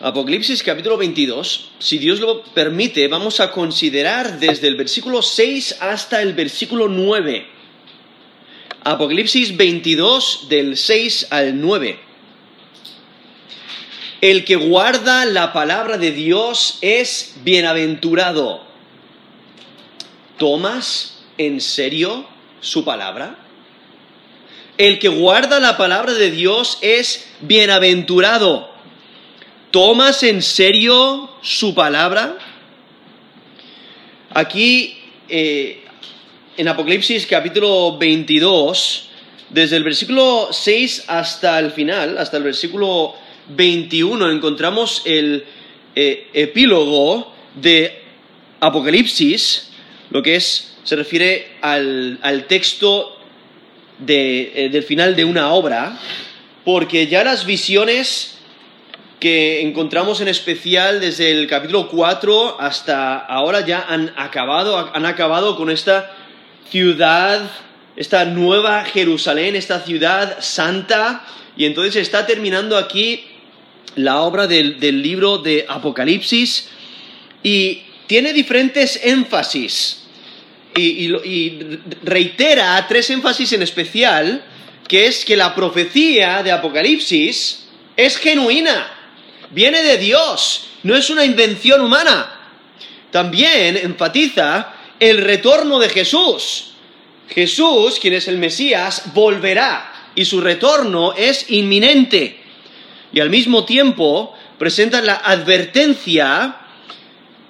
Apocalipsis capítulo 22, si Dios lo permite, vamos a considerar desde el versículo 6 hasta el versículo 9. Apocalipsis 22 del 6 al 9. El que guarda la palabra de Dios es bienaventurado. ¿Tomas en serio su palabra? El que guarda la palabra de Dios es bienaventurado. ¿Tomas en serio su palabra? Aquí, eh, en Apocalipsis capítulo 22, desde el versículo 6 hasta el final, hasta el versículo 21, encontramos el eh, epílogo de Apocalipsis, lo que es, se refiere al, texto eh, del final de una obra, porque ya las visiones que encontramos en especial desde el capítulo 4 hasta ahora ya han acabado, han acabado con esta ciudad, esta nueva Jerusalén, esta ciudad santa, y entonces está terminando aquí la obra del, libro de Apocalipsis y tiene diferentes énfasis. Y, y reitera tres énfasis en especial, que es que la profecía de Apocalipsis es genuina viene de Dios, no es una invención humana. También enfatiza el retorno de Jesús. Jesús, quien es el Mesías, volverá y su retorno es inminente. Y al mismo tiempo presenta la advertencia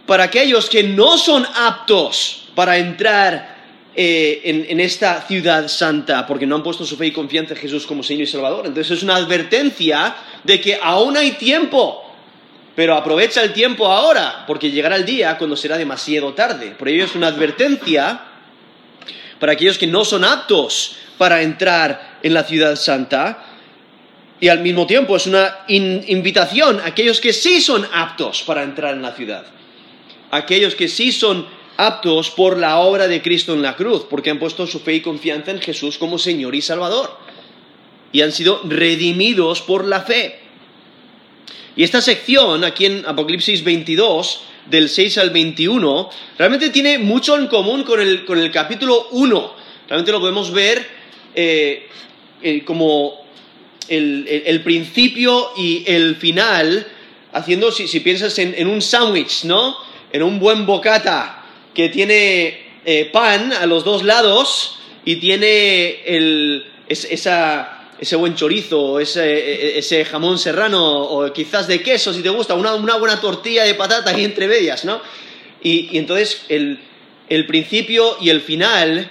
para aquellos que no son aptos para entrar eh, en, esta ciudad santa, porque no han puesto su fe y confianza en Jesús como Señor y Salvador. Entonces es una advertencia de que aún hay tiempo, pero aprovecha el tiempo ahora, porque llegará el día cuando será demasiado tarde. Por ello es una advertencia para aquellos que no son aptos para entrar en la ciudad santa, y al mismo tiempo es una invitación a aquellos que sí son aptos para entrar en la ciudad, aquellos que sí son aptos por la obra de Cristo en la cruz, porque han puesto su fe y confianza en Jesús como Señor y Salvador y han sido redimidos por la fe. Y esta sección, aquí en Apocalipsis 22, del 6 al 21, realmente tiene mucho en común con el, con el capítulo 1. Realmente lo podemos ver eh, eh, como el, principio y el final, haciendo, si, piensas en, un sándwich, ¿no? En un buen bocata que tiene eh, pan a los dos lados y tiene el, esa ese buen chorizo, ese, ese jamón serrano, o quizás de queso, si te gusta, una, buena tortilla de patata ahí entre medias, ¿no? Y, entonces el, principio y el final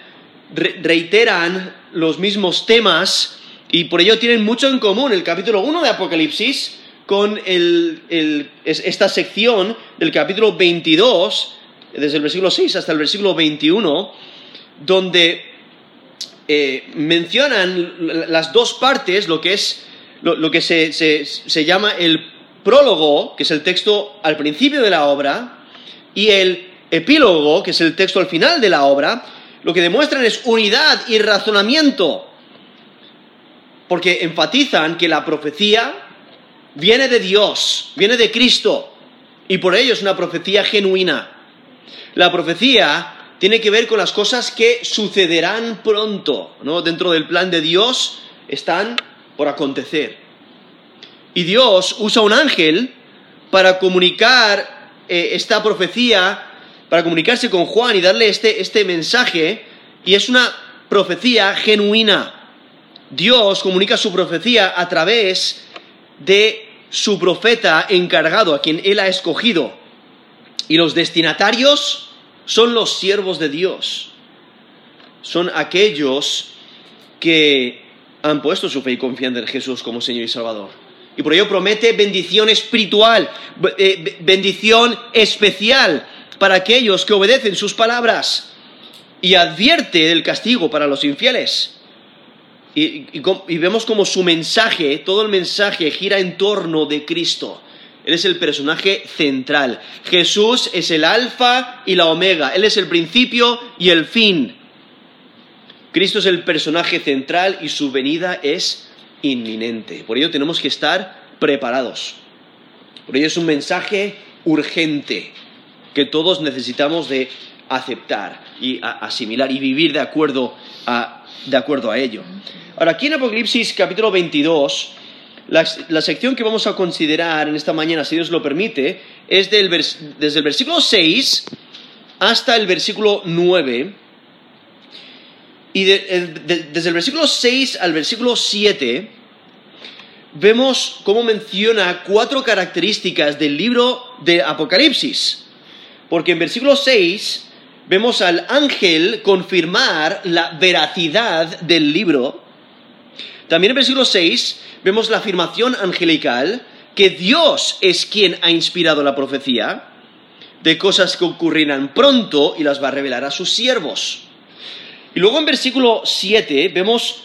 reiteran los mismos temas y por ello tienen mucho en común el capítulo 1 de Apocalipsis con esta sección del capítulo 22, desde el versículo 6 hasta el versículo 21, donde eh, mencionan las dos partes, lo que es lo, que se, llama el prólogo, que es el texto al principio de la obra, y el epílogo, que es el texto al final de la obra, lo que demuestran es unidad y razonamiento, porque enfatizan que la profecía viene de Dios, viene de Cristo, y por ello es una profecía genuina. La profecía tiene que ver con las cosas que sucederán pronto, ¿no? Dentro del plan de Dios están por acontecer. Y Dios usa un ángel para comunicar eh, esta profecía, para comunicarse con Juan y darle este, este mensaje, y es una profecía genuina. Dios comunica su profecía a través de su profeta encargado, a quien él ha escogido. Y los destinatarios son los siervos de Dios. Son aquellos que han puesto su fe y confianza en Jesús como Señor y Salvador. Y por ello promete bendición espiritual, eh, bendición especial para aquellos que obedecen sus palabras y advierte del castigo para los infieles. Y, y, vemos como su mensaje, todo el mensaje gira en torno de Cristo. Él es el personaje central. Jesús es el alfa y la omega. Él es el principio y el fin. Cristo es el personaje central y su venida es inminente. Por ello tenemos que estar preparados. Por ello es un mensaje urgente que todos necesitamos de aceptar y asimilar y vivir de acuerdo a, de acuerdo a ello. Ahora, aquí en Apocalipsis capítulo 22, la, sección que vamos a considerar en esta mañana, si Dios lo permite, es desde el versículo 6 hasta el versículo 9. Y desde el versículo 6 al versículo 7 vemos cómo menciona cuatro características del libro de Apocalipsis. Porque en versículo 6 vemos al ángel confirmar la veracidad del libro. También en versículo 6 vemos la afirmación angelical que Dios es quien ha inspirado la profecía de cosas que ocurrirán pronto y las va a revelar a sus siervos. Y luego en versículo 7 vemos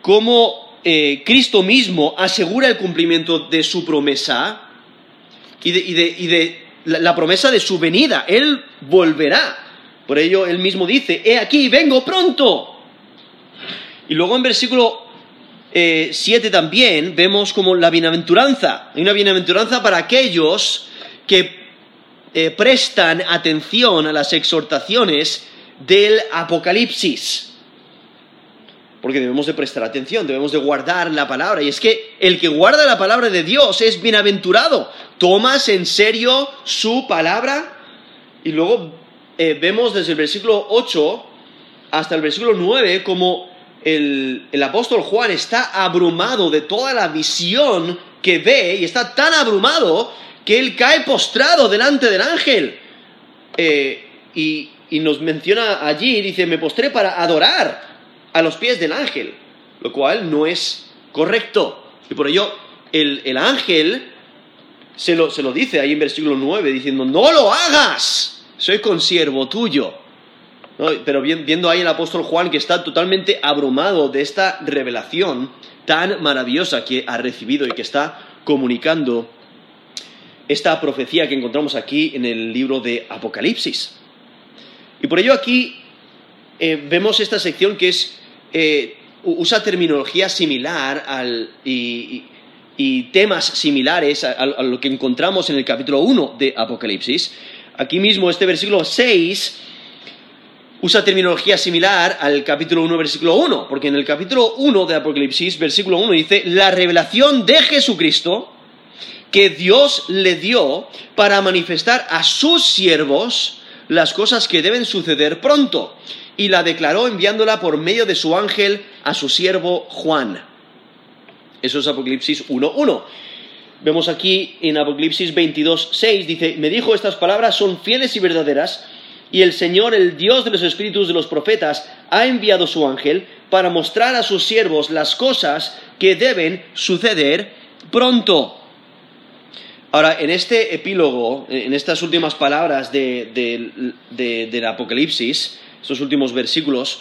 cómo eh, Cristo mismo asegura el cumplimiento de su promesa y de, la, promesa de su venida. Él volverá. Por ello, él mismo dice, he aquí, vengo pronto. Y luego en versículo 7 eh, también vemos como la bienaventuranza. Hay una bienaventuranza para aquellos que eh, prestan atención a las exhortaciones del Apocalipsis. Porque debemos de prestar atención, debemos de guardar la palabra. Y es que el que guarda la palabra de Dios es bienaventurado. Tomas en serio su palabra. Y luego eh, vemos desde el versículo 8 hasta el versículo 9 como el, apóstol Juan está abrumado de toda la visión que ve y está tan abrumado que él cae postrado delante del ángel. Eh, y, nos menciona allí, dice, me postré para adorar a los pies del ángel, lo cual no es correcto. Y por ello el, ángel se lo, se lo, dice ahí en versículo 9, diciendo, no lo hagas, soy consiervo tuyo. Pero viendo ahí el apóstol Juan que está totalmente abrumado de esta revelación tan maravillosa que ha recibido y que está comunicando esta profecía que encontramos aquí en el libro de Apocalipsis. Y por ello aquí eh, vemos esta sección que es, eh, usa terminología similar y, temas similares a, a, lo que encontramos en el capítulo 1 de Apocalipsis. Aquí mismo este versículo 6 usa terminología similar al capítulo 1, versículo 1, porque en el capítulo 1 de Apocalipsis, versículo 1 dice, la revelación de Jesucristo que Dios le dio para manifestar a sus siervos las cosas que deben suceder pronto, y la declaró enviándola por medio de su ángel a su siervo Juan. Eso es Apocalipsis 1.1. Vemos aquí en Apocalipsis 22.6, dice, me dijo estas palabras son fieles y verdaderas, y el Señor, el Dios de los espíritus de los profetas, ha enviado su ángel para mostrar a sus siervos las cosas que deben suceder pronto. Ahora, en este epílogo, en estas últimas palabras del Apocalipsis, estos últimos versículos,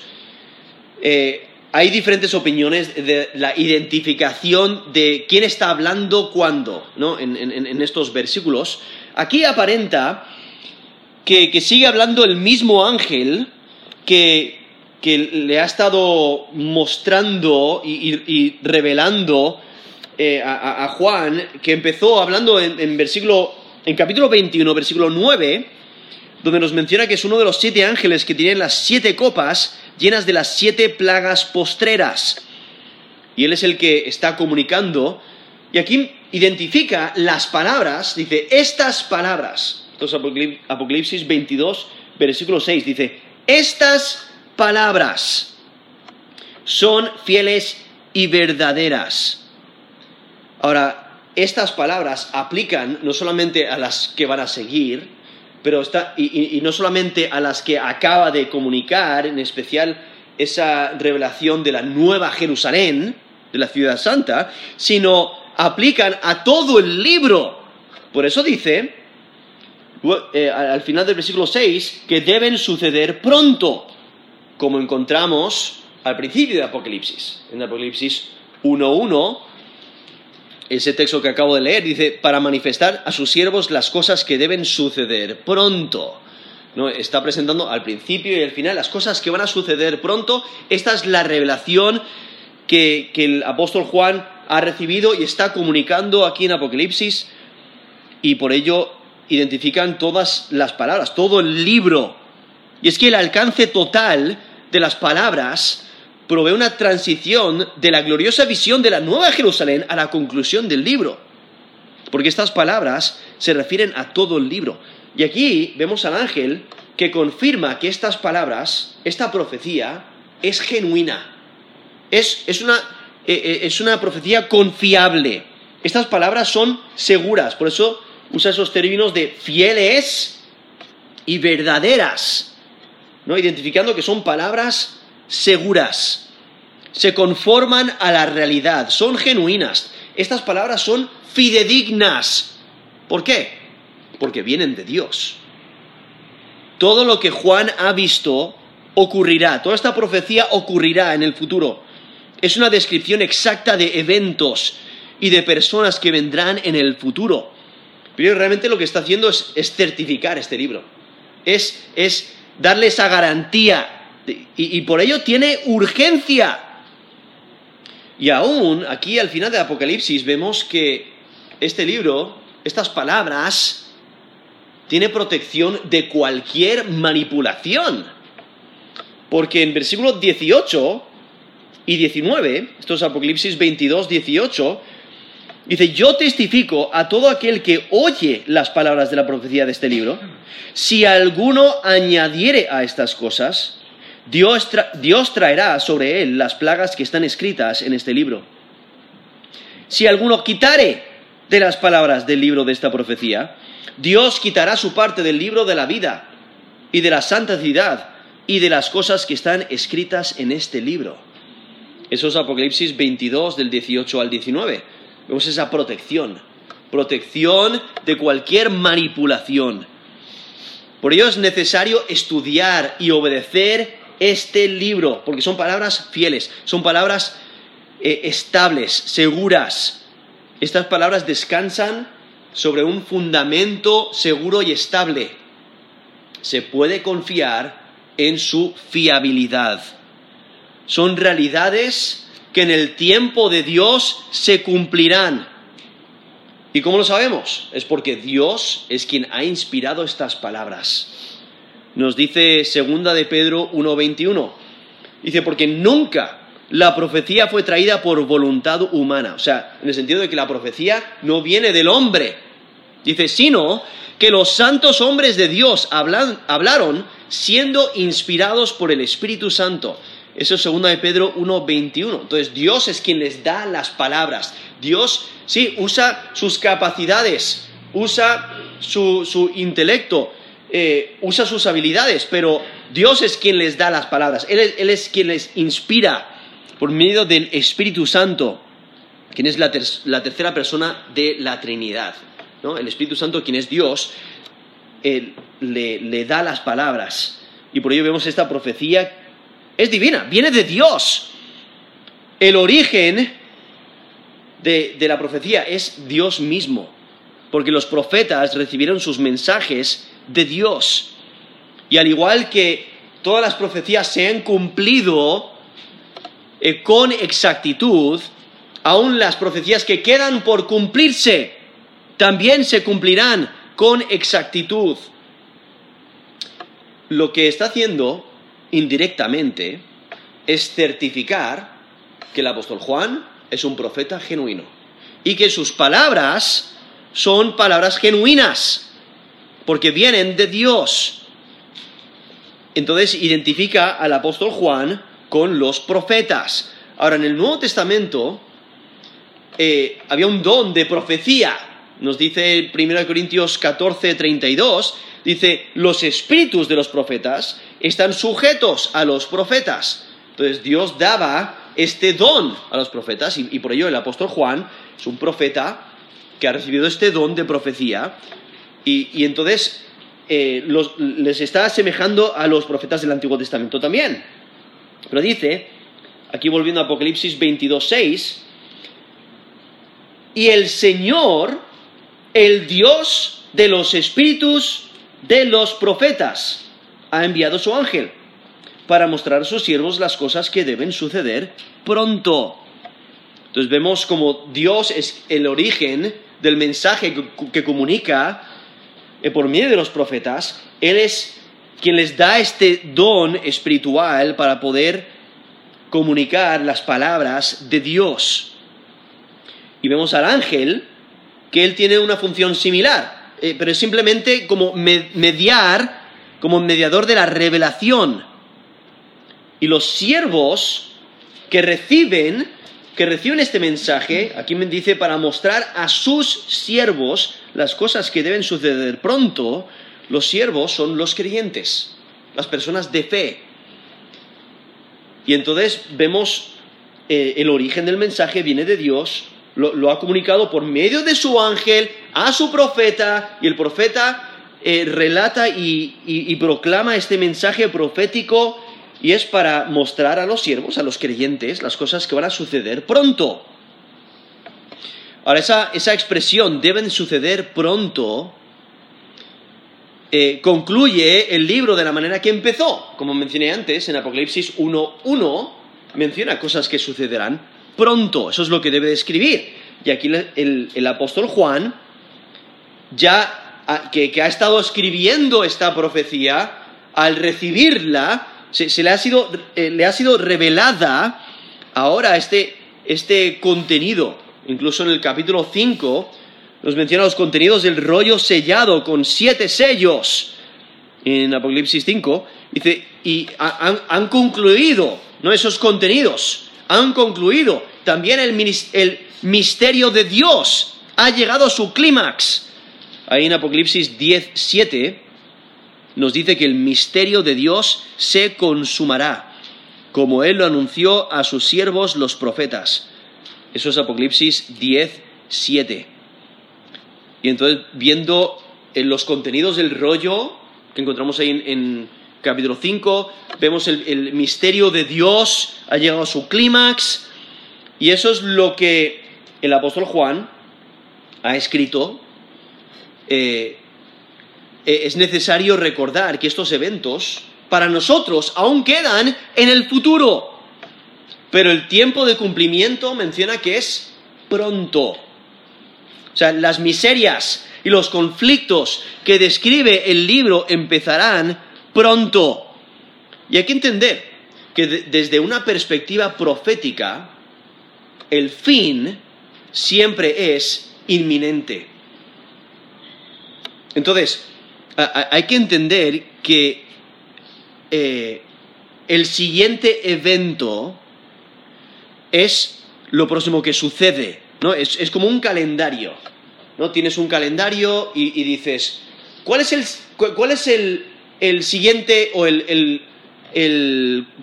eh, hay diferentes opiniones de la identificación de quién está hablando cuándo, ¿no? en estos versículos. Aquí aparenta que, sigue hablando el mismo ángel que, le ha estado mostrando y, revelando eh, a, Juan, que empezó hablando en, versículo, en capítulo 21, versículo 9, donde nos menciona que es uno de los siete ángeles que tienen las siete copas llenas de las siete plagas postreras. Y él es el que está comunicando. Y aquí identifica las palabras, dice, estas palabras. Apocalipsis 22, versículo 6. Dice, estas palabras son fieles y verdaderas. Ahora, estas palabras aplican no solamente a las que van a seguir, pero está, y, no solamente a las que acaba de comunicar, en especial esa revelación de la nueva Jerusalén, de la ciudad santa, sino aplican a todo el libro. Por eso dice, eh, al final del versículo 6 que deben suceder pronto, como encontramos al principio de Apocalipsis. En Apocalipsis 1.1, ese texto que acabo de leer dice, para manifestar a sus siervos las cosas que deben suceder pronto. ¿No? Está presentando al principio y al final las cosas que van a suceder pronto. Esta es la revelación que, que el apóstol Juan ha recibido y está comunicando aquí en Apocalipsis y por ello identifican todas las palabras, todo el libro. Y es que el alcance total de las palabras provee una transición de la gloriosa visión de la Nueva Jerusalén a la conclusión del libro. Porque estas palabras se refieren a todo el libro. Y aquí vemos al ángel que confirma que estas palabras, esta profecía, es genuina. Es, una, eh, eh, es una profecía confiable. Estas palabras son seguras. Por eso usa esos términos de fieles y verdaderas. ¿no? Identificando que son palabras seguras. Se conforman a la realidad. Son genuinas. Estas palabras son fidedignas. ¿Por qué? Porque vienen de Dios. Todo lo que Juan ha visto ocurrirá, toda esta profecía ocurrirá en el futuro. Es una descripción exacta de eventos y de personas que vendrán en el futuro. Pero realmente lo que está haciendo es, certificar este libro. Es, es, darle esa garantía. y por ello tiene urgencia. Y aún aquí al final de Apocalipsis vemos que este libro, estas palabras, tiene protección de cualquier manipulación. Porque en versículos 18 y 19, esto es Apocalipsis 22, 18, dice, yo testifico a todo aquel que oye las palabras de la profecía de este libro, si alguno añadiere a estas cosas, Dios, traerá sobre él las plagas que están escritas en este libro. Si alguno quitare de las palabras del libro de esta profecía, Dios quitará su parte del libro de la vida y de la santidad y de las cosas que están escritas en este libro. Eso es Apocalipsis 22 del 18 al 19. Vemos esa protección, protección de cualquier manipulación. Por ello es necesario estudiar y obedecer este libro, porque son palabras fieles, son palabras eh, estables, seguras. Estas palabras descansan sobre un fundamento seguro y estable. Se puede confiar en su fiabilidad. Son realidades que en el tiempo de Dios se cumplirán. ¿Y cómo lo sabemos? Es porque Dios es quien ha inspirado estas palabras. Nos dice segunda de Pedro 1:21. Dice porque nunca la profecía fue traída por voluntad humana, o sea, en el sentido de que la profecía no viene del hombre. Dice, sino que los santos hombres de Dios hablaron siendo inspirados por el Espíritu Santo. Eso es segunda de Pedro 1.21. Entonces Dios es quien les da las palabras. Dios, sí, usa sus capacidades, usa su, intelecto, eh, usa sus habilidades, pero Dios es quien les da las palabras. Él es, quien les inspira por medio del Espíritu Santo, quien es la, tercera persona de la Trinidad. El Espíritu Santo, quien es Dios, le, da las palabras. Y por ello vemos esta profecía, es divina, viene de Dios. El origen de, la profecía es Dios mismo, porque los profetas recibieron sus mensajes de Dios. Y al igual que todas las profecías se han cumplido eh, con exactitud, aún las profecías que quedan por cumplirse también se cumplirán con exactitud. Lo que está haciendo indirectamente es certificar que el apóstol Juan es un profeta genuino y que sus palabras son palabras genuinas porque vienen de Dios. Entonces identifica al apóstol Juan con los profetas. Ahora, en el Nuevo Testamento eh, había un don de profecía. Nos dice 1 Corintios 14, 32, dice, los espíritus de los profetas están sujetos a los profetas. Entonces Dios daba este don a los profetas y, por ello el apóstol Juan es un profeta que ha recibido este don de profecía y, entonces eh, les está asemejando a los profetas del Antiguo Testamento también. Pero dice, aquí volviendo a Apocalipsis 22.6, y el Señor, el Dios de los espíritus de los profetas, ha enviado su ángel para mostrar a sus siervos las cosas que deben suceder pronto. Entonces vemos como Dios es el origen del mensaje que, comunica eh, por medio de los profetas, Él es quien les da este don espiritual para poder comunicar las palabras de Dios. Y vemos al ángel que él tiene una función similar, eh, pero es simplemente como mediar, como mediador de la revelación. Y los siervos que reciben, que reciben este mensaje, aquí me dice para mostrar a sus siervos las cosas que deben suceder pronto, los siervos son los creyentes, las personas de fe. Y entonces vemos eh, el origen del mensaje viene de Dios, lo, ha comunicado por medio de su ángel a su profeta, y el profeta eh, relata y, proclama este mensaje profético y es para mostrar a los siervos, a los creyentes, las cosas que van a suceder pronto. Ahora, esa, expresión deben suceder pronto eh, concluye el libro de la manera que empezó. Como mencioné antes, en Apocalipsis 1.1 menciona cosas que sucederán pronto. Eso es lo que debe de escribir. Y aquí el, apóstol Juan, ya que, ha estado escribiendo esta profecía, al recibirla, se, le, ha sido, eh, le, ha sido, revelada ahora este, este contenido. Incluso en el capítulo 5 nos menciona los contenidos del rollo sellado con siete sellos en Apocalipsis 5. Dice, y han, concluido, ¿no? Esos contenidos, han concluido. También el, el misterio de Dios ha llegado a su clímax. Ahí en Apocalipsis 10, 7 nos dice que el misterio de Dios se consumará, como Él lo anunció a sus siervos los profetas. Eso es Apocalipsis 10, 7. Y entonces, viendo en los contenidos del rollo que encontramos ahí en, capítulo 5, vemos el, misterio de Dios ha llegado a su clímax, y eso es lo que el apóstol Juan ha escrito. Eh, eh, es necesario recordar que estos eventos para nosotros aún quedan en el futuro, pero el tiempo de cumplimiento menciona que es pronto. O sea, las miserias y los conflictos que describe el libro empezarán pronto. Y hay que entender que desde una perspectiva profética, el fin siempre es inminente. Entonces, hay que entender que eh, el siguiente evento es lo próximo que sucede. ¿no? Es, como un calendario, ¿no? Tienes un calendario y, dices, ¿cuál es el, cuál es el, siguiente o el,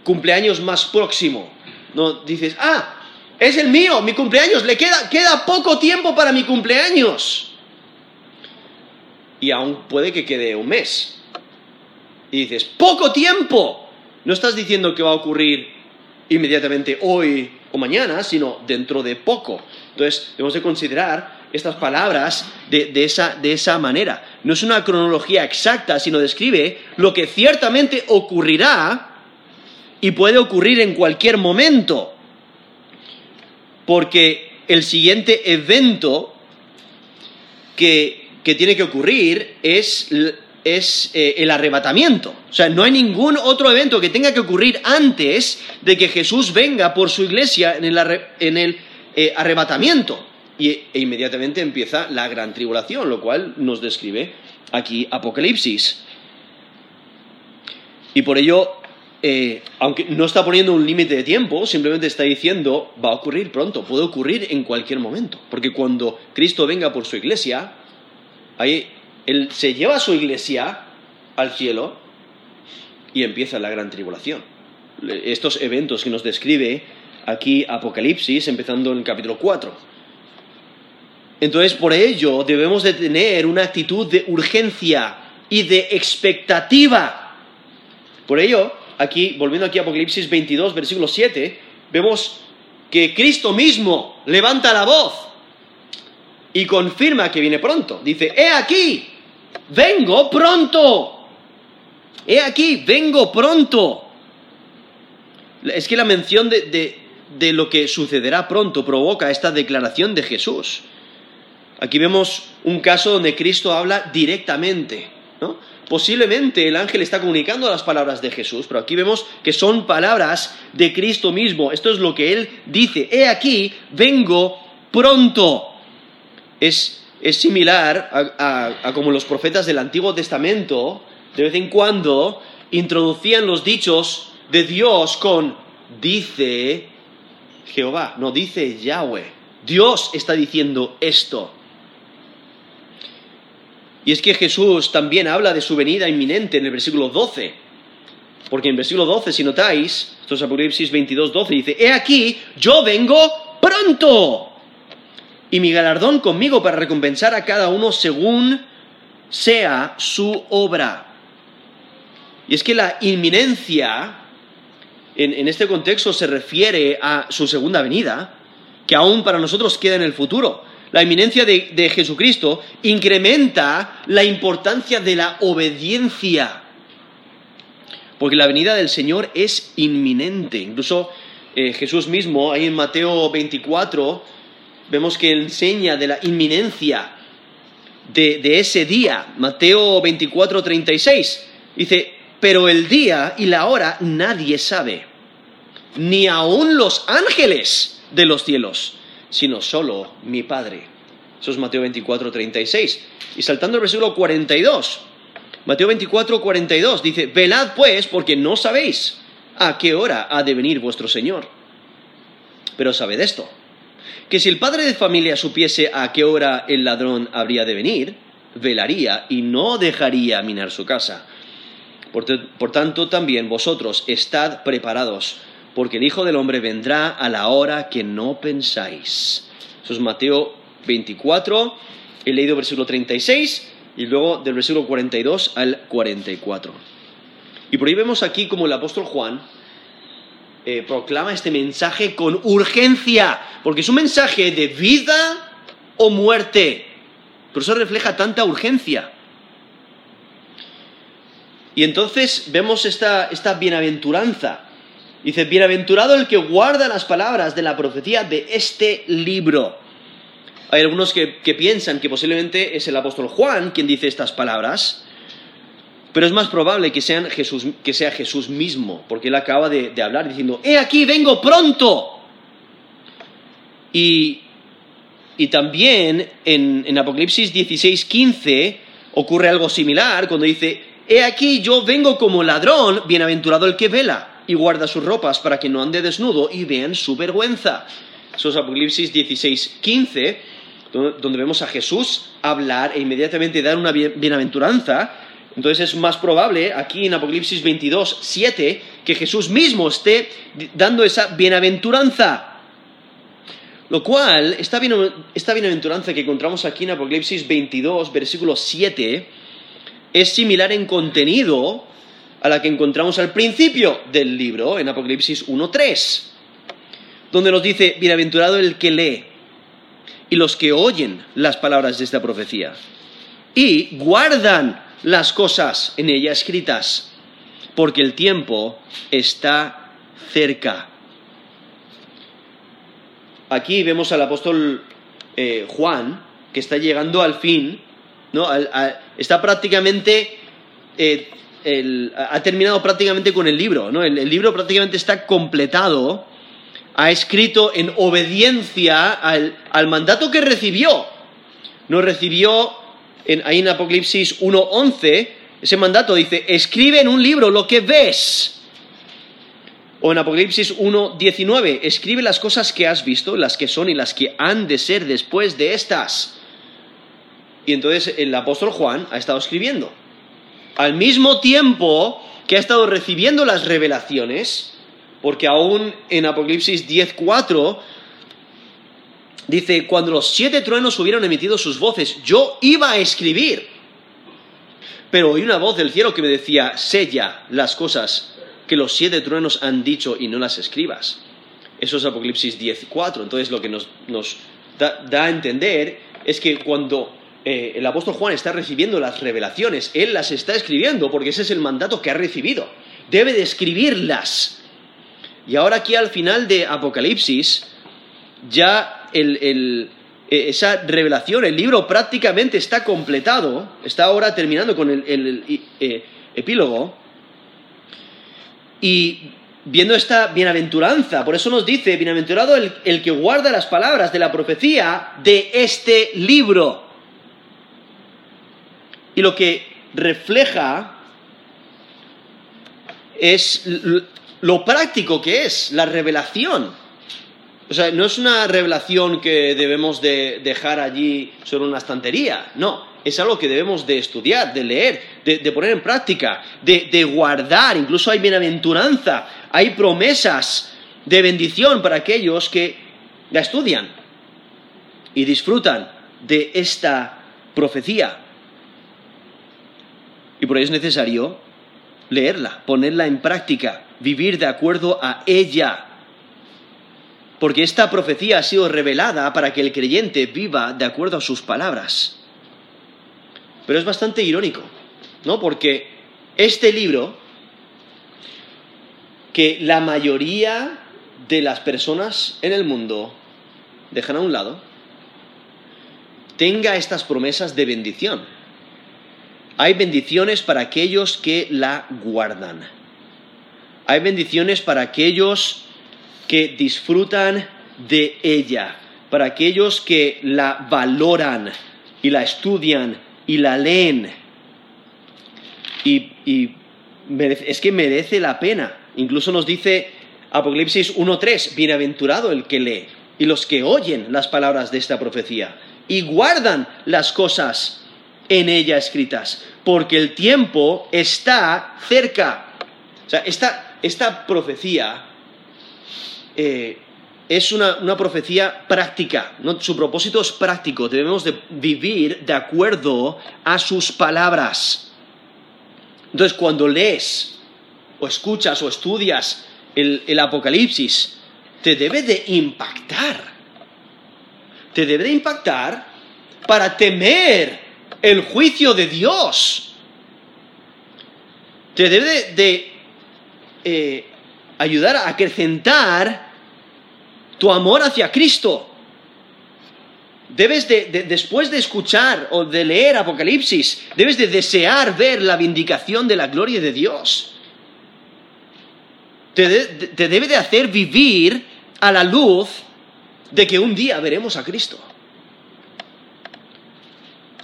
cumpleaños más próximo? ¿No? Dices, ah, es el mío, mi cumpleaños, le queda, queda poco tiempo para mi cumpleaños. Y aún puede que quede un mes. Y dices, poco tiempo. No estás diciendo que va a ocurrir inmediatamente hoy o mañana, sino dentro de poco. Entonces, debemos de considerar estas palabras de, esa, de esa manera. No es una cronología exacta, sino describe lo que ciertamente ocurrirá y puede ocurrir en cualquier momento. Porque el siguiente evento que, que tiene que ocurrir es es eh, el arrebatamiento. O sea, no hay ningún otro evento que tenga que ocurrir antes de que Jesús venga por su iglesia en el, eh, arrebatamiento. Y, e inmediatamente empieza la gran tribulación, lo cual nos describe aquí Apocalipsis. Y por ello, eh, aunque no está poniendo un límite de tiempo, simplemente está diciendo, va a ocurrir pronto, puede ocurrir en cualquier momento. Porque cuando Cristo venga por su iglesia, ahí él se lleva a su iglesia al cielo y empieza la gran tribulación. Estos eventos que nos describe aquí Apocalipsis, empezando en el capítulo 4. Entonces, por ello, debemos de tener una actitud de urgencia y de expectativa. Por ello, aquí, volviendo aquí a Apocalipsis 22, versículo 7, vemos que Cristo mismo levanta la voz y confirma que viene pronto. Dice, he aquí, vengo pronto. He aquí, vengo pronto. Es que la mención de, lo que sucederá pronto provoca esta declaración de Jesús. Aquí vemos un caso donde Cristo habla directamente. Posiblemente el ángel está comunicando las palabras de Jesús, pero aquí vemos que son palabras de Cristo mismo. Esto es lo que él dice. He aquí, vengo pronto. Es, similar a como los profetas del Antiguo Testamento, de vez en cuando, introducían los dichos de Dios con dice Jehová, no dice Yahweh. Dios está diciendo esto. Y es que Jesús también habla de su venida inminente en el versículo 12. Porque en versículo 12, si notáis, esto es Apocalipsis 22, 12, dice, He aquí, yo vengo pronto. Y mi galardón conmigo para recompensar a cada uno según sea su obra. Y es que la inminencia, en, este contexto, se refiere a su segunda venida, que aún para nosotros queda en el futuro. La inminencia de, de Jesucristo incrementa la importancia de la obediencia, porque la venida del Señor es inminente. Incluso eh, Jesús mismo, ahí en Mateo 24, vemos que enseña de la inminencia de, de, ese día. Mateo 24, 36. Dice, pero el día y la hora nadie sabe, ni aun los ángeles de los cielos, sino solo mi Padre. Eso es Mateo 24, 36. Y saltando al versículo 42, Mateo 24, 42 dice, velad pues porque no sabéis a qué hora ha de venir vuestro Señor. Pero sabed esto, que si el padre de familia supiese a qué hora el ladrón habría de venir, velaría y no dejaría minar su casa por, tanto, también vosotros estad preparados, porque el Hijo del Hombre vendrá a la hora que no pensáis. Eso es Mateo 24, he leído versículo 36 y luego del versículo 42 al 44. Y por ahí vemos aquí como el apóstol Juan eh, proclama este mensaje con urgencia, porque es un mensaje de vida o muerte. Por eso refleja tanta urgencia. Y entonces vemos esta, bienaventuranza. Dice, bienaventurado el que guarda las palabras de la profecía de este libro. Hay algunos que, piensan que posiblemente es el apóstol Juan quien dice estas palabras, pero es más probable que, sea Jesús mismo, porque él acaba de, hablar diciendo, he aquí, vengo pronto. Y, también en, Apocalipsis 16, 15 ocurre algo similar cuando dice, He aquí yo vengo como ladrón, bienaventurado el que vela y guarda sus ropas para que no ande desnudo y vean su vergüenza. Eso es Apocalipsis 16, 15, donde vemos a Jesús hablar e inmediatamente dar una bienaventuranza. Entonces es más probable aquí en Apocalipsis 22, 7 que Jesús mismo esté dando esa bienaventuranza. Lo cual, esta, bienaventuranza que encontramos aquí en Apocalipsis 22, versículo 7, es similar en contenido a la que encontramos al principio del libro, en Apocalipsis 1.3, donde nos dice, bienaventurado el que lee y los que oyen las palabras de esta profecía y guardan las cosas en ella escritas, porque el tiempo está cerca. Aquí vemos al apóstol eh, Juan, que está llegando al fin está prácticamente, eh, ha terminado prácticamente con el libro, ¿no? El, libro prácticamente está completado, ha escrito en obediencia al, mandato que recibió. No recibió en, ahí en Apocalipsis 1.11, ese mandato dice, escribe en un libro lo que ves. O en Apocalipsis 1.19, escribe las cosas que has visto, las que son y las que han de ser después de estas. Y entonces el apóstol Juan ha estado escribiendo. Al mismo tiempo que ha estado recibiendo las revelaciones, porque aún en Apocalipsis 10.4 dice, cuando los siete truenos hubieron emitido sus voces, yo iba a escribir. Pero oí una voz del cielo que me decía, sella las cosas que los siete truenos han dicho y no las escribas. Eso es Apocalipsis 10.4. Entonces lo que nos, da a entender es que cuando eh, el apóstol Juan está recibiendo las revelaciones, él las está escribiendo porque ese es el mandato que ha recibido. Debe de escribirlas. Y ahora aquí al final de Apocalipsis, ya el, eh, esa revelación. El libro prácticamente está completado, está ahora terminando con el, eh, epílogo. Y viendo esta bienaventuranza, por eso nos dice, bienaventurado el que guarda las palabras de la profecía de este libro. Y lo que refleja es lo práctico que es la revelación. O sea, no es una revelación que debemos de dejar allí sobre una estantería, no, es algo que debemos de estudiar, de leer, de, poner en práctica, de, de, guardar, incluso hay bienaventuranza, hay promesas de bendición para aquellos que la estudian y disfrutan de esta profecía. Y por ello es necesario leerla, ponerla en práctica, vivir de acuerdo a ella. Porque esta profecía ha sido revelada para que el creyente viva de acuerdo a sus palabras. Pero es bastante irónico, ¿no? Porque este libro, que la mayoría de las personas en el mundo dejan a un lado, tenga estas promesas de bendición hay bendiciones para aquellos que la guardan. Hay bendiciones para aquellos que disfrutan de ella, para aquellos que la valoran y la estudian y la leen. Y, es que merece la pena. Incluso nos dice Apocalipsis 1.3, bienaventurado el que lee y los que oyen las palabras de esta profecía y guardan las cosas en ella escritas, porque el tiempo está cerca. O sea, esta, profecía eh, es una, profecía práctica, su propósito es práctico, debemos de vivir de acuerdo a sus palabras. Entonces, cuando lees o escuchas o estudias el, el Apocalipsis, te debe de impactar. Te debe de impactar para temer el juicio de Dios. Te debe de eh, ayudar a acrecentar tu amor hacia Cristo. Debes de, después de escuchar o de leer Apocalipsis, debes de desear ver la vindicación de la gloria de Dios. te debe de hacer vivir a la luz de que un día veremos a Cristo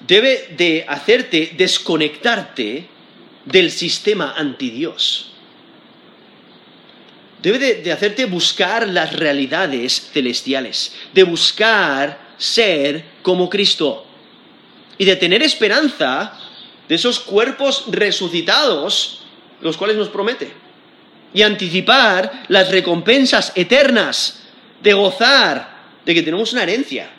debe de hacerte desconectarte del sistema antidios. Debe de, hacerte buscar las realidades celestiales, de buscar ser como Cristo. Y de tener esperanza de esos cuerpos resucitados, los cuales nos promete, y anticipar las recompensas eternas, de gozar de que tenemos una herencia,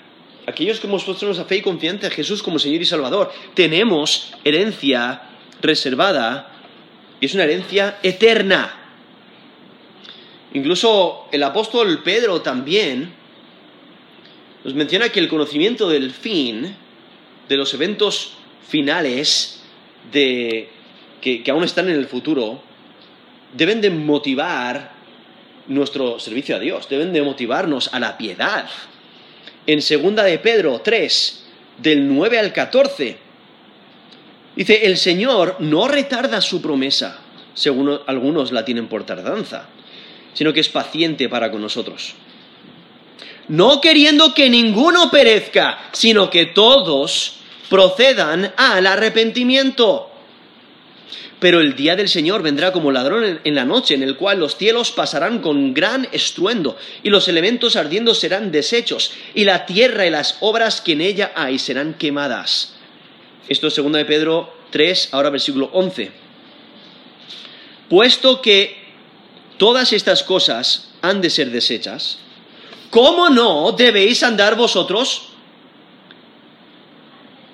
aquellos que hemos puesto nuestra fe y confianza en Jesús como Señor y Salvador, tenemos herencia reservada. Y es una herencia eterna. Incluso el apóstol Pedro también nos menciona que el conocimiento del fin, de los eventos finales que, que aún están en el futuro, deben de motivar nuestro servicio a Dios, deben de motivarnos a la piedad, en segunda de Pedro 3, del 9 al 14. Dice, el Señor no retarda su promesa, según algunos la tienen por tardanza, sino que es paciente para con nosotros. No queriendo que ninguno perezca, sino que todos procedan al arrepentimiento. Pero el día del Señor vendrá como ladrón en la noche, en el cual los cielos pasarán con gran estruendo, y los elementos ardiendo serán deshechos, y la tierra y las obras que en ella hay serán quemadas. Esto es 2 de Pedro 3, ahora versículo 11. Puesto que todas estas cosas han de ser deshechas, ¿cómo no debéis andar vosotros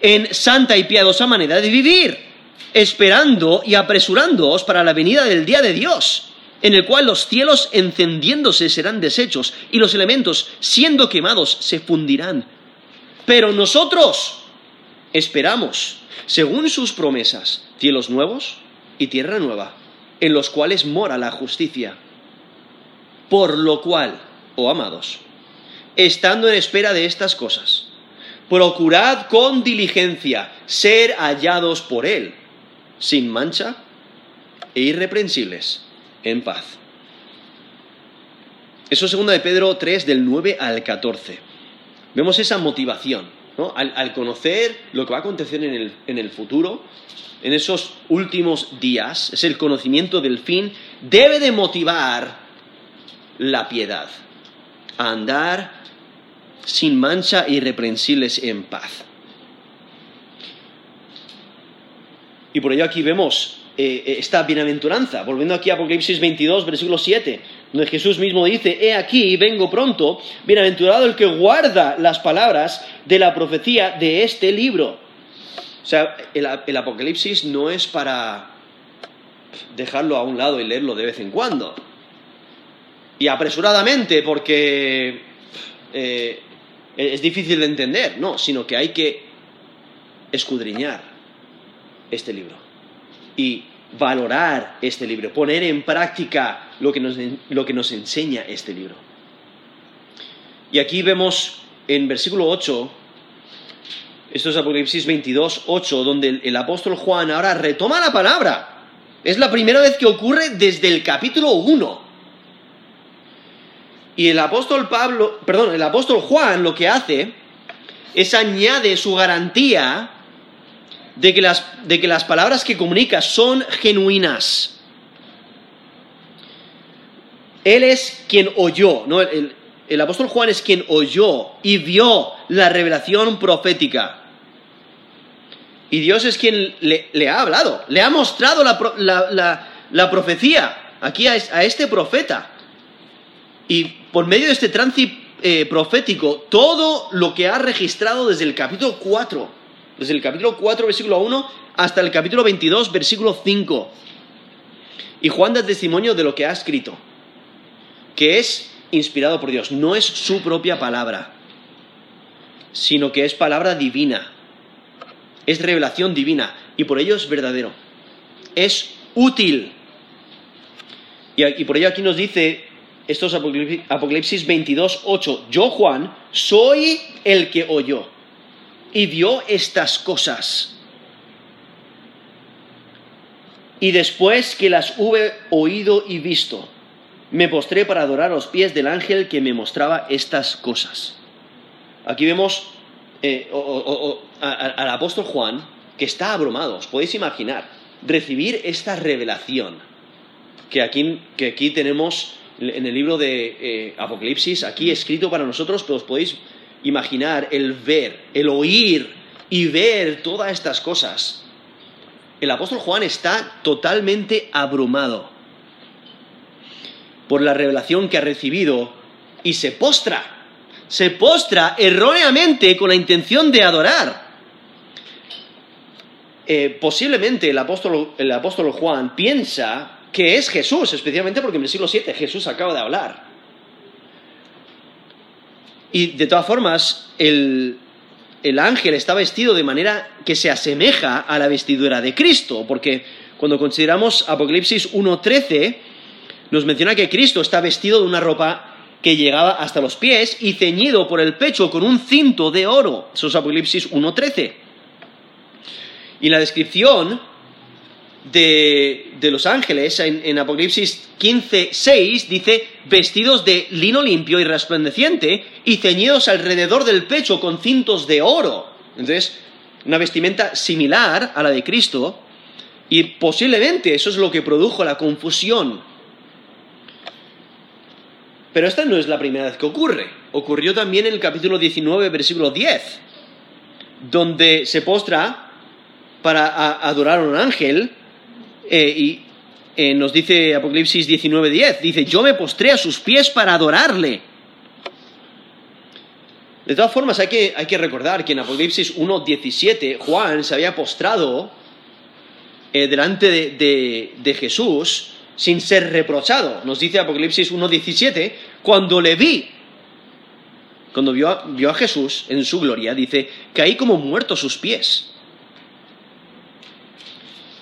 en santa y piadosa manera de vivir? esperando y apresurándoos para la venida del día de Dios, en el cual los cielos encendiéndose serán deshechos y los elementos siendo quemados se fundirán. Pero nosotros esperamos, según sus promesas, cielos nuevos y tierra nueva, en los cuales mora la justicia. Por lo cual, oh amados, estando en espera de estas cosas, procurad con diligencia ser hallados por Él, sin mancha e irreprensibles, en paz. Eso es 2 de Pedro 3 del 9 al 14. Vemos esa motivación, al, conocer lo que va a acontecer en el, futuro, en esos últimos días, es el conocimiento del fin, debe de motivar la piedad, a andar sin mancha e irreprensibles en paz. Y por ello aquí vemos eh, eh, esta bienaventuranza, volviendo aquí a Apocalipsis 22, versículo 7, donde Jesús mismo dice, he aquí, vengo pronto, bienaventurado el que guarda las palabras de la profecía de este libro. O sea, el, Apocalipsis no es para dejarlo a un lado y leerlo de vez en cuando. Y apresuradamente, porque eh, es difícil de entender, no, sino que hay que escudriñar este libro y valorar este libro, poner en práctica lo que nos, lo que nos enseña este libro. Y aquí vemos en versículo 8 esto es Apocalipsis 22, 8, donde el, apóstol Juan ahora retoma la palabra. Es la primera vez que ocurre desde el capítulo 1. Y el apóstol Pablo, perdón, el apóstol Juan lo que hace es añade su garantía de que las, de que las palabras que comunica son genuinas. Él es quien oyó, ¿no? el, el apóstol Juan es quien oyó y vio la revelación profética. Y Dios es quien le, ha hablado, le ha mostrado la, profecía aquí a, este profeta. Y por medio de este trance eh, profético, todo lo que ha registrado desde el capítulo 4, desde el capítulo 4, versículo 1, hasta el capítulo 22, versículo 5. Y Juan da testimonio de lo que ha escrito, que es inspirado por Dios, no es su propia palabra, sino que es palabra divina es revelación divina y por ello es verdadero. Es útil. Y, por ello aquí nos dice, esto es Apocalipsis 22, 8, yo Juan soy el que oyó y vio estas cosas. Y después que las hube oído y visto, me postré para adorar los pies del ángel que me mostraba estas cosas. Aquí vemos eh, al apóstol Juan que está abrumado, os podéis imaginar, recibir esta revelación que aquí, que aquí tenemos en el libro de eh, Apocalipsis, aquí escrito para nosotros, pero os podéis imaginar el ver, el oír y ver todas estas cosas. El apóstol Juan está totalmente abrumado por la revelación que ha recibido y se postra se postra erróneamente con la intención de adorar. Eh, posiblemente el apóstol, el apóstol Juan piensa que es Jesús, especialmente porque en el siglo 7 Jesús acaba de hablar. Y de todas formas, el, el ángel está vestido de manera que se asemeja a la vestidura de Cristo, porque cuando consideramos Apocalipsis 1.13, nos menciona que Cristo está vestido de una ropa que llegaba hasta los pies y ceñido por el pecho con un cinto de oro. Eso es Apocalipsis 1.13. Y la descripción de, los ángeles en, en Apocalipsis 15.6 dice vestidos de lino limpio y resplandeciente y ceñidos alrededor del pecho con cintos de oro. Entonces, una vestimenta similar a la de Cristo y posiblemente eso es lo que produjo la confusión pero esta no es la primera vez que ocurre. Ocurrió también en el capítulo 19, versículo 10, donde se postra para adorar a un ángel eh, y eh, nos dice Apocalipsis 19, 10, dice, yo me postré a sus pies para adorarle. De todas formas, hay que, hay que recordar que en Apocalipsis 1, 17, Juan se había postrado eh, delante de, de Jesús sin ser reprochado. Nos dice Apocalipsis 1.17, cuando le vi, cuando vio a, Jesús en su gloria, dice, caí como muerto a sus pies.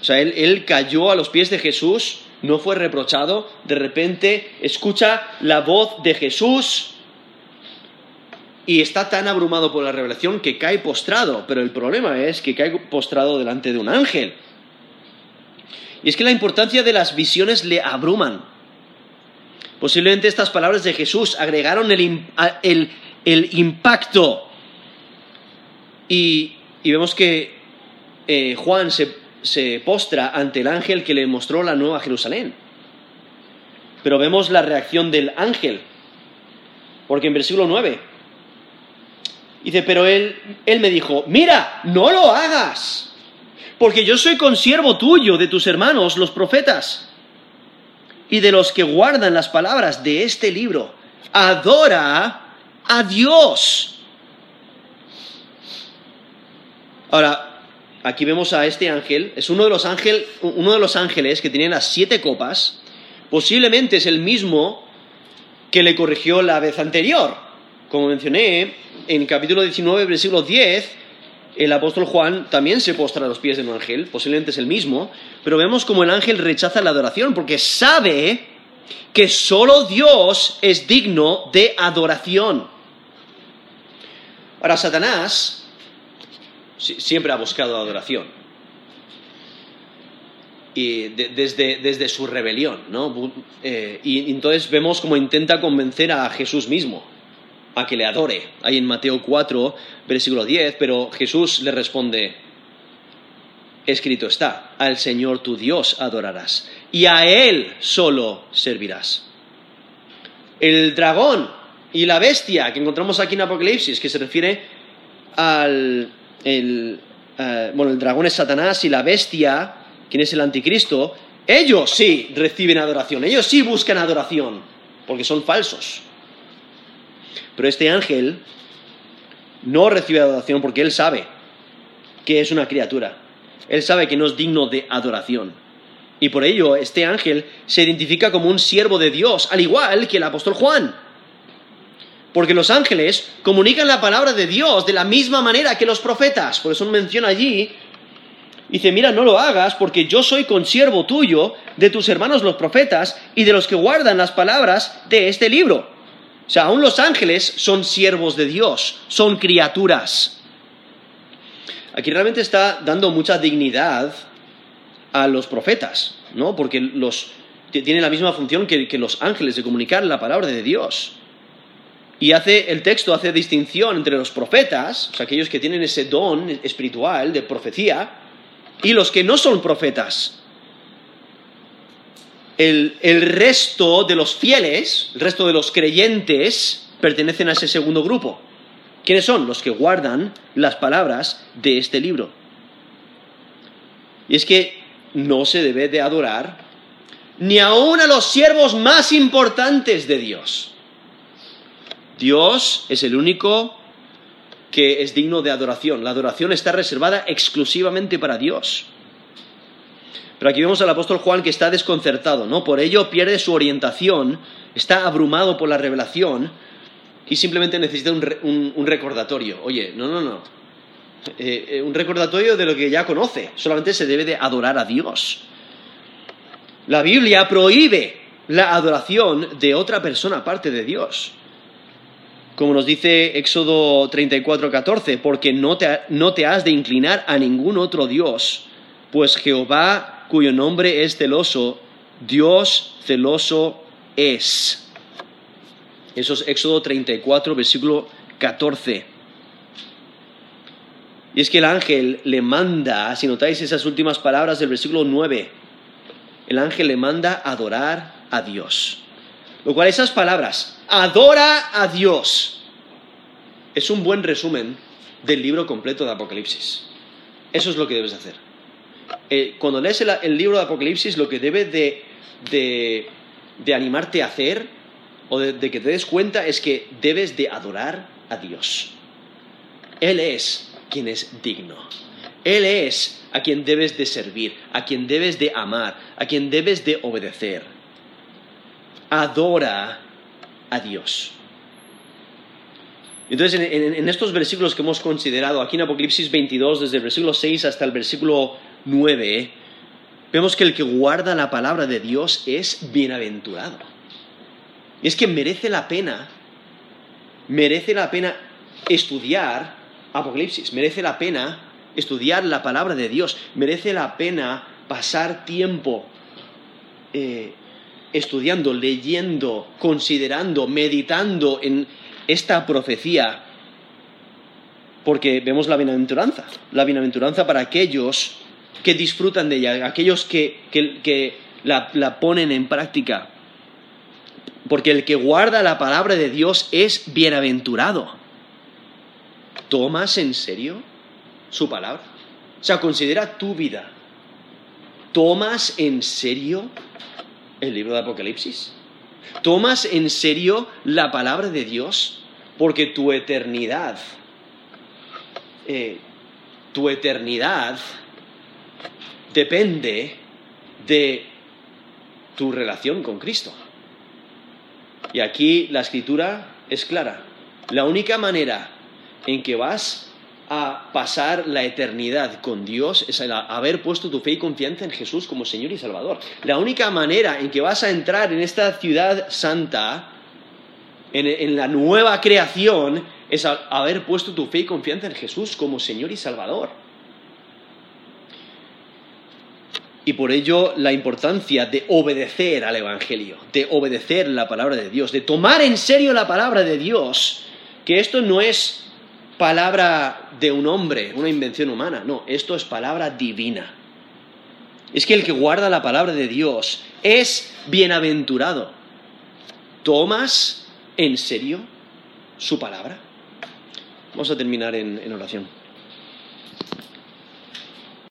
O sea, él cayó a los pies de Jesús, no fue reprochado, de repente escucha la voz de Jesús y está tan abrumado por la revelación que cae postrado, pero el problema es que cae postrado delante de un ángel. Y es que la importancia de las visiones le abruman. Posiblemente estas palabras de Jesús agregaron el, impacto. Y, vemos que eh, Juan se, se postra ante el ángel que le mostró la nueva Jerusalén. Pero vemos la reacción del ángel. Porque en versículo 9 dice, pero él, él me dijo, mira, no lo hagas, porque yo soy consiervo tuyo de tus hermanos, los profetas, y de los que guardan las palabras de este libro. Adora a Dios. Ahora, aquí vemos a este ángel, es uno de los, uno de los ángeles que tiene las siete copas, posiblemente es el mismo que le corrigió la vez anterior. Como mencioné, en capítulo 19, versículo 10, el apóstol Juan también se postra a los pies de un ángel, posiblemente es el mismo, pero vemos como el ángel rechaza la adoración porque sabe que solo Dios es digno de adoración. Ahora, Satanás siempre ha buscado adoración. Y desde, su rebelión, ¿no? Eh, y entonces vemos cómo intenta convencer a Jesús mismo a que le adore. Ahí en Mateo 4, versículo 10, pero Jesús le responde, escrito está, al Señor tu Dios adorarás y a Él solo servirás. El dragón y la bestia que encontramos aquí en Apocalipsis, que se refiere al... El, eh, bueno, el dragón es Satanás y la bestia, quien es el anticristo, ellos sí reciben adoración, ellos sí buscan adoración, porque son falsos. Pero este ángel no recibe adoración porque él sabe que es una criatura. Él sabe que no es digno de adoración. Y por ello este ángel se identifica como un siervo de Dios, al igual que el apóstol Juan. Porque los ángeles comunican la palabra de Dios de la misma manera que los profetas. Por eso menciona allí, dice, mira, no lo hagas porque yo soy consiervo tuyo, de tus hermanos los profetas y de los que guardan las palabras de este libro. O sea, aún los ángeles son siervos de Dios, son criaturas. Aquí realmente está dando mucha dignidad a los profetas, ¿no? Porque los, tienen la misma función que, que los ángeles de comunicar la palabra de Dios. Y hace, el texto hace distinción entre los profetas, o sea, aquellos que tienen ese don espiritual de profecía, y los que no son profetas el, resto de los fieles, el resto de los creyentes, pertenecen a ese segundo grupo. ¿Quiénes son? Los que guardan las palabras de este libro. Y es que no se debe de adorar ni aun a los siervos más importantes de Dios. Dios es el único que es digno de adoración. La adoración está reservada exclusivamente para Dios. Pero aquí vemos al apóstol Juan que está desconcertado, ¿no? Por ello pierde su orientación, está abrumado por la revelación y simplemente necesita un, recordatorio. Oye, no, no, no. Eh, eh, un recordatorio de lo que ya conoce. Solamente se debe de adorar a Dios. La Biblia prohíbe la adoración de otra persona aparte de Dios. Como nos dice Éxodo 34, 14, porque no te, no te has de inclinar a ningún otro Dios, pues Jehová cuyo nombre es celoso, Dios celoso es. Eso es Éxodo 34, versículo 14. Y es que el ángel le manda, si notáis esas últimas palabras del versículo 9, el ángel le manda adorar a Dios. Lo cual esas palabras, adora a Dios, es un buen resumen del libro completo de Apocalipsis. Eso es lo que debes hacer. Eh, cuando lees el, libro de Apocalipsis, lo que debe de, animarte a hacer o de, que te des cuenta es que debes de adorar a Dios. Él es quien es digno. Él es a quien debes de servir, a quien debes de amar, a quien debes de obedecer. Adora a Dios. Entonces, en, en, estos versículos que hemos considerado, aquí en Apocalipsis 22, desde el versículo 6 hasta el versículo 9, vemos que el que guarda la palabra de Dios es bienaventurado. Es que merece la pena, merece la pena estudiar Apocalipsis, merece la pena estudiar la palabra de Dios, merece la pena pasar tiempo eh, estudiando, leyendo, considerando, meditando en esta profecía, porque vemos la bienaventuranza, la bienaventuranza para aquellos que disfrutan de ella, aquellos que, la, la ponen en práctica. Porque el que guarda la palabra de Dios es bienaventurado. ¿Tomas en serio su palabra? O sea, considera tu vida. ¿Tomas en serio el libro de Apocalipsis? ¿Tomas en serio la palabra de Dios? Porque tu eternidad, eh, tu eternidad depende de tu relación con Cristo. Y aquí la escritura es clara. La única manera en que vas a pasar la eternidad con Dios es haber puesto tu fe y confianza en Jesús como Señor y Salvador. La única manera en que vas a entrar en esta ciudad santa, en, la nueva creación, es haber puesto tu fe y confianza en Jesús como Señor y Salvador. Y por ello la importancia de obedecer al Evangelio, de obedecer la palabra de Dios, de tomar en serio la palabra de Dios, que esto no es palabra de un hombre, una invención humana, no, esto es palabra divina. Es que el que guarda la palabra de Dios es bienaventurado. ¿Tomas en serio su palabra? Vamos a terminar en, en oración.